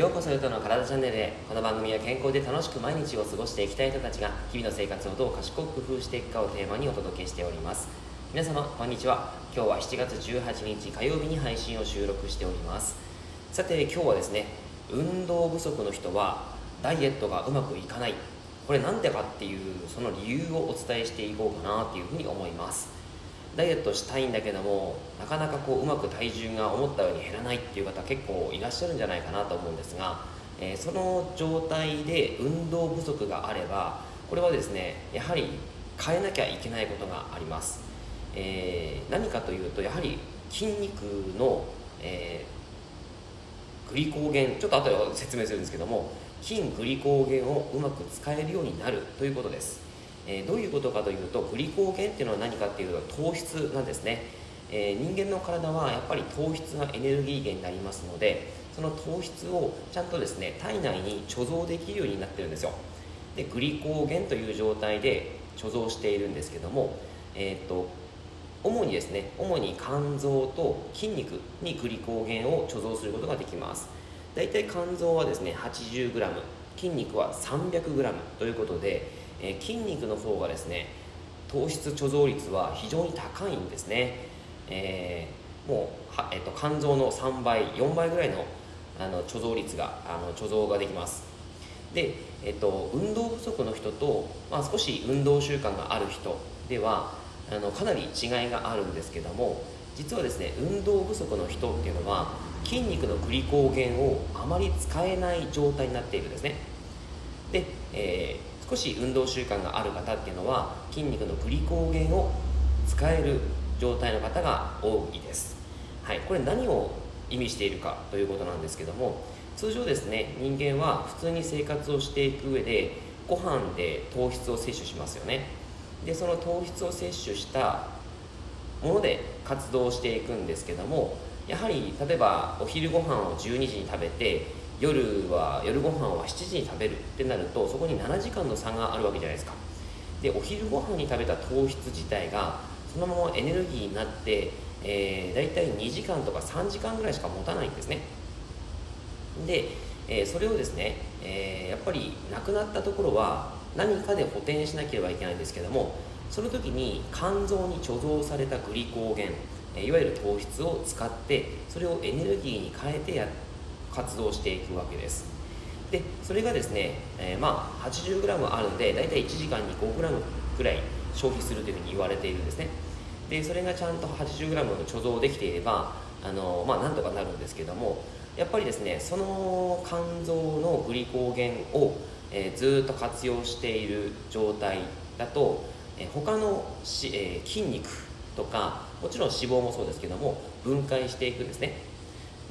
ようこそゆとの体チャンネルへこの番組は健康で楽しく毎日を過ごしていきたい人たちが日々の生活をどう賢く工夫していくかをテーマにお届けしております。皆様こんにちは。今日は7月18日火曜日に配信を収録しております。さて今日はですね運動不足の人はダイエットがうまくいかない。これなんでかっていうその理由をお伝えしていこうかなっていうふうに思います。ダイエットしたいんだけどもなかなかこううまく体重が思ったように減らないっていう方結構いらっしゃるんじゃないかなと思うんですが、えー、その状態で運動不足があればこれはですねやはり変えなきゃいけないことがあります、えー、何かというとやはり筋肉の、えー、グリコーゲンちょっと後で説明するんですけども筋グリコーゲンをうまく使えるようになるということです。え、どういうことかというとグリコーゲンっていうのは何かっていうと糖質なんですね、え、人間の体はやっぱり糖質がエネルギー源になりますのでその糖質をちゃんとですね体内に貯蔵できるようになってるんですよ。でグリコーゲンという状態で貯蔵しているんですけども、えーと、主にですね主に肝臓と筋肉にグリコーゲンを貯蔵することができます。だいたい肝臓はですね 80g 筋肉は 300g ということでえー、筋肉の方がですね糖質貯蔵率は非常に高いんですね、えー、もうは、えーと、肝臓の3倍4倍ぐらいのあの貯蔵率があの貯蔵ができます。で、えーと、運動不足の人と、まあ、少し運動習慣がある人ではあのかなり違いがあるんですけども実はですね運動不足の人っていうのは筋肉のグリコーゲンをあまり使えない状態になっているんですね。で、えー少し運動習慣がある方っていうのは筋肉のグリコーゲンを使える状態の方が多いです、はい、これ何を意味しているかということなんですけども通常ですね人間は普通に生活をしていく上でご飯で糖質を摂取しますよね。でその糖質を摂取したもので活動していくんですけどもやはり例えばお昼ご飯を12時に食べて夜は夜ご飯は7時に食べるってなるとそこに7時間の差があるわけじゃないですか。でお昼ご飯に食べた糖質自体がそのままエネルギーになって、えー、大体2時間とか3時間ぐらいしか持たないんですね。で、えー、それをですね、えー、やっぱりなくなったところは何かで補填しなければいけないんですけどもその時に肝臓に貯蔵されたグリコーゲンいわゆる糖質を使ってそれをエネルギーに変えてやって活動していくわけです。でそれがですね、えー、まあ 80g あるんで大体1時間に 5g ぐらい消費するというふうに言われているんですね。でそれがちゃんと 80g 貯蔵できていればあのまあなんとかなるんですけどもやっぱりですねその肝臓のグリコーゲンを、えー、ずっと活用している状態だと、えー、他のし、えー、筋肉とかもちろん脂肪もそうですけども分解していくんですね。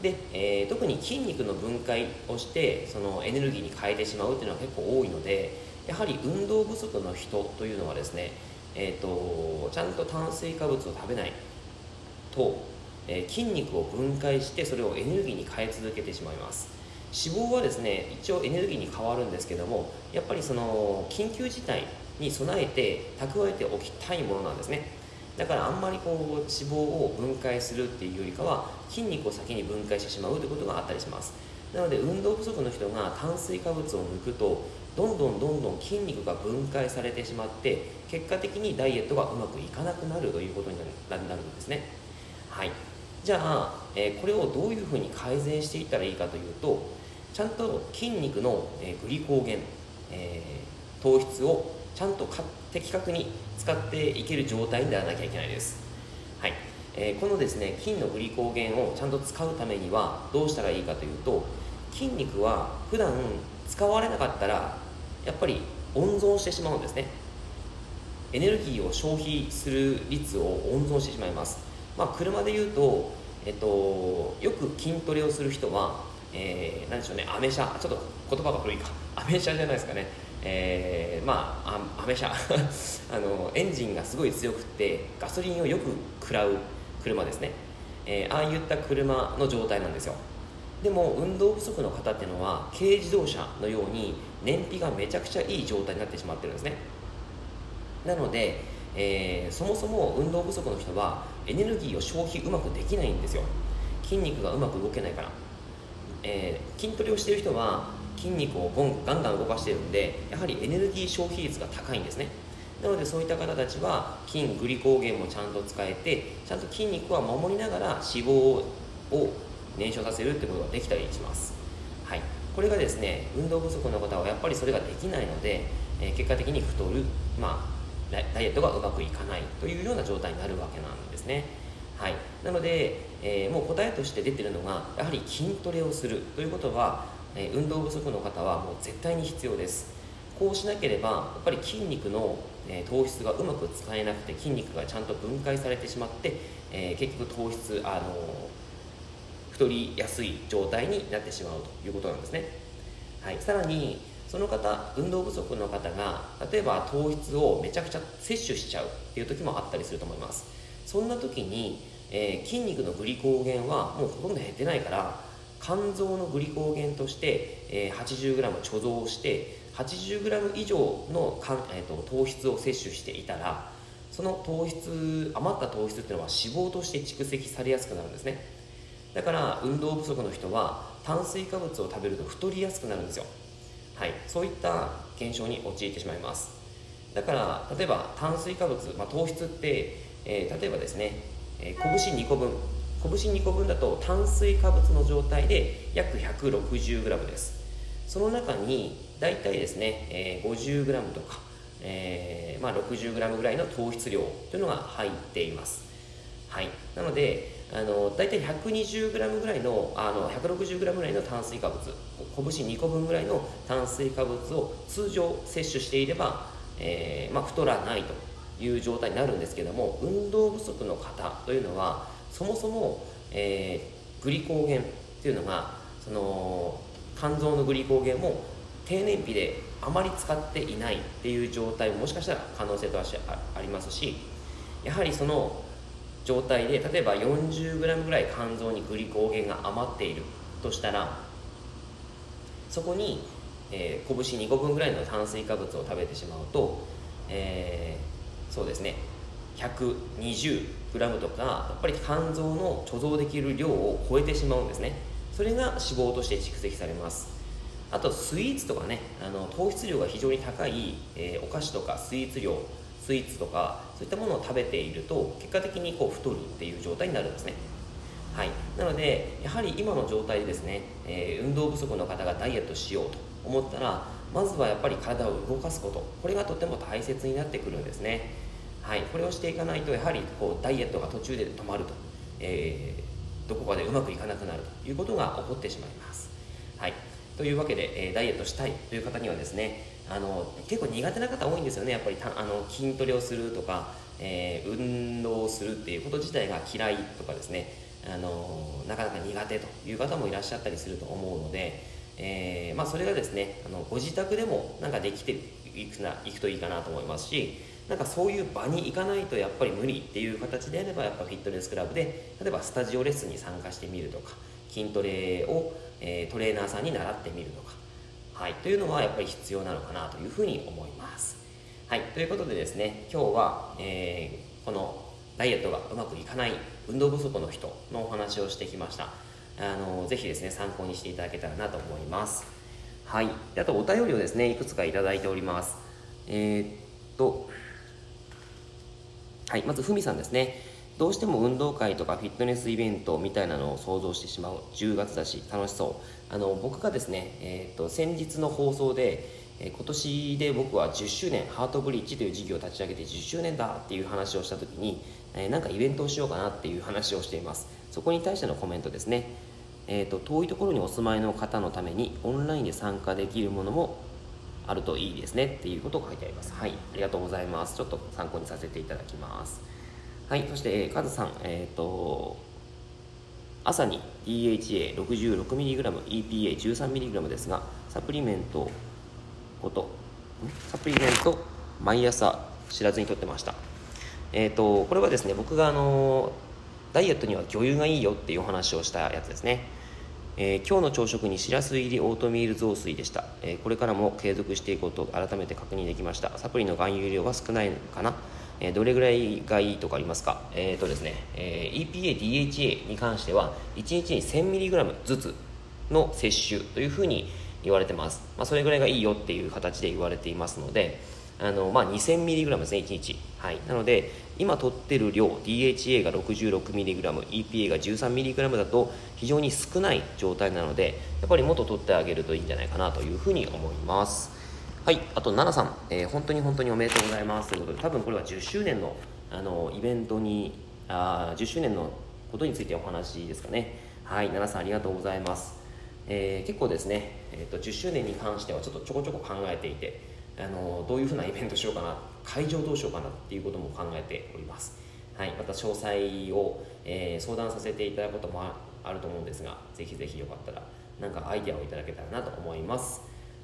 で、えー、特に筋肉の分解をしてそのエネルギーに変えてしまうっていうのは結構多いのでやはり運動不足の人というのはですね、えーと、ちゃんと炭水化物を食べないと、えー、筋肉を分解してそれをエネルギーに変え続けてしまいます。脂肪はですね一応エネルギーに変わるんですけどもやっぱりその緊急事態に備えて蓄えておきたいものなんですね。だからあんまりこう脂肪を分解するっていうよりかは筋肉を先に分解してしまうということがあったりします。なので運動不足の人が炭水化物を抜くとどんどんどんどん筋肉が分解されてしまって結果的にダイエットがうまくいかなくなるということになるんですね。はい。じゃあ、えー、これをどういうふうに改善していったらいいかというとちゃんと筋肉の、えー、グリコーゲン、えー、糖質をちゃんと的確に使っていける状態にならなきゃいけないです、はい。えー、このですね筋のグリコーゲンをちゃんと使うためにはどうしたらいいかというと筋肉は普段使われなかったらやっぱり温存してしまうんですね。エネルギーを消費する率を温存してしまいます、まあ、車で言うと、えっと、よく筋トレをする人は、えー、何でしょうねアメ車。ちょっと言葉が古いか。アメ車じゃないですかね。えー、まあアメ車。あのエンジンがすごい強くてガソリンをよく食らう車ですね、えー、ああいった車の状態なんですよ。でも運動不足の方っていうのは軽自動車のように燃費がめちゃくちゃいい状態になってしまってるんですね。なので、えー、そもそも運動不足の人はエネルギーを消費うまくできないんですよ。筋肉がうまく動けないから。えー、筋トレをしてる人は筋肉をガンガン動かしているんでやはりエネルギー消費率が高いんですね。なのでそういった方たちは筋グリコーゲンもちゃんと使えてちゃんと筋肉は守りながら脂肪を燃焼させるってことができたりします、はい、これがですね運動不足の方はやっぱりそれができないので、えー、結果的に太る、まあ、ダイエットがうまくいかないというような状態になるわけなんですね。はい、なので、えー、もう答えとして出てるのがやはり筋トレをするということは、え、運動不足の方はもう絶対に必要です。こうしなければやっぱり筋肉の、え、糖質がうまく使えなくて筋肉がちゃんと分解されてしまって、え結局糖質あの太りやすい状態になってしまうということなんですね、はい、さらにその方運動不足の方が例えば糖質をめちゃくちゃ摂取しちゃうっていう時もあったりすると思います。そんな時にえー、筋肉のグリコーゲンはもうほとんど減ってないから肝臓のグリコーゲンとして、え、80g 貯蔵して 80g 以上のかん、えーと、糖質を摂取していたらその糖質余った糖質っていうのは脂肪として蓄積されやすくなるんですね。だから運動不足の人は炭水化物を食べると太りやすくなるんですよ。はい。そういった現象に陥ってしまいます。だから例えば炭水化物、まあ、糖質って、えー、例えばですねえー、拳2個分拳2個分だと炭水化物の状態で約 160g です。その中に大体ですね、え、50g とか、えーまあ、60g ぐらいの糖質量というのが入っています。はい。なのであの大体 120g ぐらいのあの 160g ぐらいの炭水化物拳2個分ぐらいの炭水化物を通常摂取していれば、えーまあ、太らないという状態になるんですけども運動不足の方というのはそもそも、えー、グリコーゲンっていうのがその肝臓のグリコーゲンも低燃費であまり使っていないっていう状態ももしかしたら可能性としてありますしやはりその状態で例えば 40g ぐらい肝臓にグリコーゲンが余っているとしたらそこに、えー、拳2個分ぐらいの炭水化物を食べてしまうと、えーそうですね 120g とかやっぱり肝臓の貯蔵できる量を超えてしまうんですね。それが脂肪として蓄積されます。あとスイーツとかねあの糖質量が非常に高い、えー、お菓子とかスイーツ量スイーツとかそういったものを食べていると結果的にこう太るっていう状態になるんですね。はい、なのでやはり今の状態でですね、えー、運動不足の方がダイエットしようと思ったらまずはやっぱり体を動かすこと。これがとても大切になってくるんですね。はい、これをしていかないとやはりこうダイエットが途中で止まると、えー、どこかでうまくいかなくなると。いうことが起こってしまいます、はい、というわけで、えー、ダイエットしたいという方にはですねあの結構苦手な方多いんですよね。やっぱりあの筋トレをするとか、えー、運動をするっていうこと自体が嫌いとかですね。あのなかなか苦手という方もいらっしゃったりすると思うので、え、まあ、それがですねあのご自宅でもなんかできていくないくといいかなと思いますしなんかそういう場に行かないとやっぱり無理っていう形であればやっぱフィットネスクラブで例えばスタジオレッスンに参加してみるとか筋トレを、えー、トレーナーさんに習ってみるとか、はい、というのはやっぱり必要なのかなというふうに思います。はい、ということでですね今日は、えー、このダイエットがうまくいかない運動不足の人のお話をしてきました。あのぜひですね参考にしていただけたらなと思います。はい、あとお便りをですねいくつかいいております。えー、っとはい、まずふみさんですね。どうしても運動会とかフィットネスイベントみたいなのを想像してしまう。10月だし楽しそう。あの僕がですね、えーと、先日の放送で、えー、今年で僕は10周年ハートブリッジという事業を立ち上げて10周年だっていう話をした時に、えー、なんかイベントをしようかなっていう話をしています。そこに対してのコメントですね。えーと遠いところにお住まいの方のためにオンラインで参加できるものもあるといいですねっていうことを書いてあります。はい、ありがとうございます。ちょっと参考にさせていただきます。はい、そして、えー、カズさん、えっ、ー、と、朝に DHA66mg、EPA13mg ですが、サプリメントこと、サプリメント毎朝知らずにとってました。えっ、ー、と、これはですね、僕があの、ダイエットには魚油がいいよっていうお話をしたやつですね。えー、今日の朝食にしらす入りオートミール雑炊でした、えー、これからも継続していこうと改めて確認できました。サプリの含有量は少ないのかな、えー、どれぐらいがいいとかありますか？えっ、とですね、え EPA、DHA に関しては1日に 1000mg ずつの摂取というふうに言われてます、まあ、それぐらいがいいよっていう形で言われていますのであの、まあ、2000mg ですね1日、はい、なので今取ってる量 DHA が 66mg EPA が 13mg だと非常に少ない状態なのでやっぱりもっと取ってあげるといいんじゃないかなというふうに思います。はい。あと奈々さん、えー、本当に本当におめでとうございますということで多分これは10周年のあのイベントにあ10周年のことについてお話ですかね。はい。奈々さんありがとうございます。えー、結構ですね、えーと、10周年に関してはちょっとちょこちょこ考えていてあのどういうふうなイベントしようかな会場どうしようかなっていうことも考えております、はい、また詳細を、えー、相談させていただくこともあると思うんですがぜひぜひよかったらなんかアイデアをいただけたらなと思います。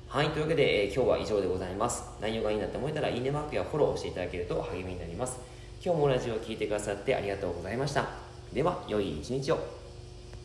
はいというわけで、えー、今日は以上でございます。内容がいいなって思えたらいいねマークやフォローしていただけると励みになります。今日もラジオを聴いてくださってありがとうございました。では良い一日を。